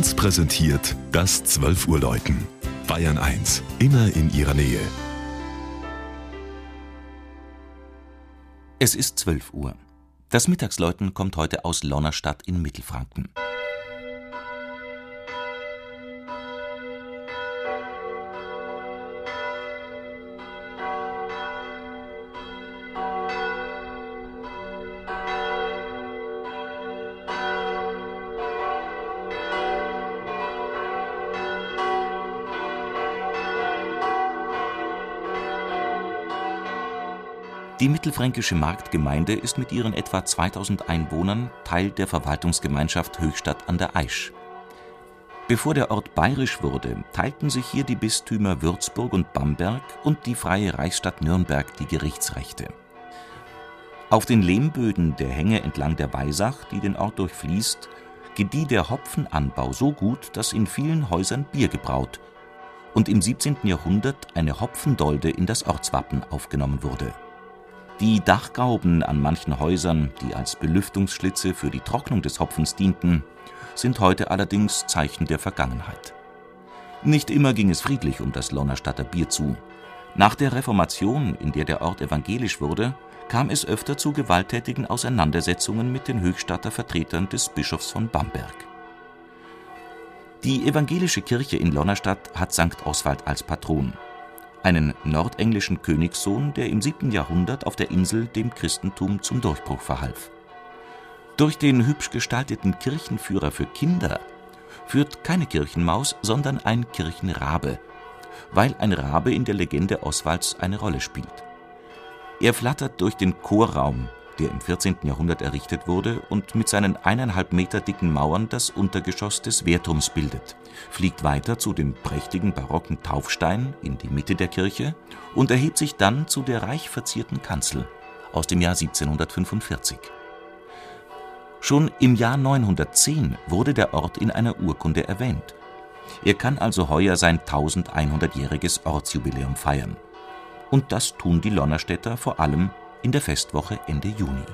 1 präsentiert das 12 Uhr Läuten. Bayern 1, immer in ihrer Nähe. Es ist 12 Uhr. Das Mittagsläuten kommt heute aus Lonnerstadt in Mittelfranken. Die mittelfränkische Marktgemeinde ist mit ihren etwa 2000 Einwohnern Teil der Verwaltungsgemeinschaft Höchstadt an der Aisch. Bevor der Ort bayerisch wurde, teilten sich hier die Bistümer Würzburg und Bamberg und die Freie Reichsstadt Nürnberg die Gerichtsrechte. Auf den Lehmböden der Hänge entlang der Weisach, die den Ort durchfließt, gedieh der Hopfenanbau so gut, dass in vielen Häusern Bier gebraut und im 17. Jahrhundert eine Hopfendolde in das Ortswappen aufgenommen wurde die Dachgauben an manchen Häusern, die als Belüftungsschlitze für die Trocknung des Hopfens dienten, sind heute allerdings Zeichen der Vergangenheit. Nicht immer ging es friedlich um das Lonnerstadter Bier zu. Nach der Reformation, in der der Ort evangelisch wurde, kam es öfter zu gewalttätigen Auseinandersetzungen mit den Höchstadter Vertretern des Bischofs von Bamberg. Die evangelische Kirche in Lonnerstadt hat St. Oswald als Patron einen nordenglischen Königssohn, der im 7. Jahrhundert auf der Insel dem Christentum zum Durchbruch verhalf. Durch den hübsch gestalteten Kirchenführer für Kinder führt keine Kirchenmaus, sondern ein Kirchenrabe, weil ein Rabe in der Legende Oswalds eine Rolle spielt. Er flattert durch den Chorraum, der im 14. Jahrhundert errichtet wurde und mit seinen eineinhalb Meter dicken Mauern das Untergeschoss des Wehrturms bildet, fliegt weiter zu dem prächtigen barocken Taufstein in die Mitte der Kirche und erhebt sich dann zu der reich verzierten Kanzel aus dem Jahr 1745. Schon im Jahr 910 wurde der Ort in einer Urkunde erwähnt. Er kann also heuer sein 1100-jähriges Ortsjubiläum feiern. Und das tun die Lonnerstädter vor allem in der Festwoche Ende Juni.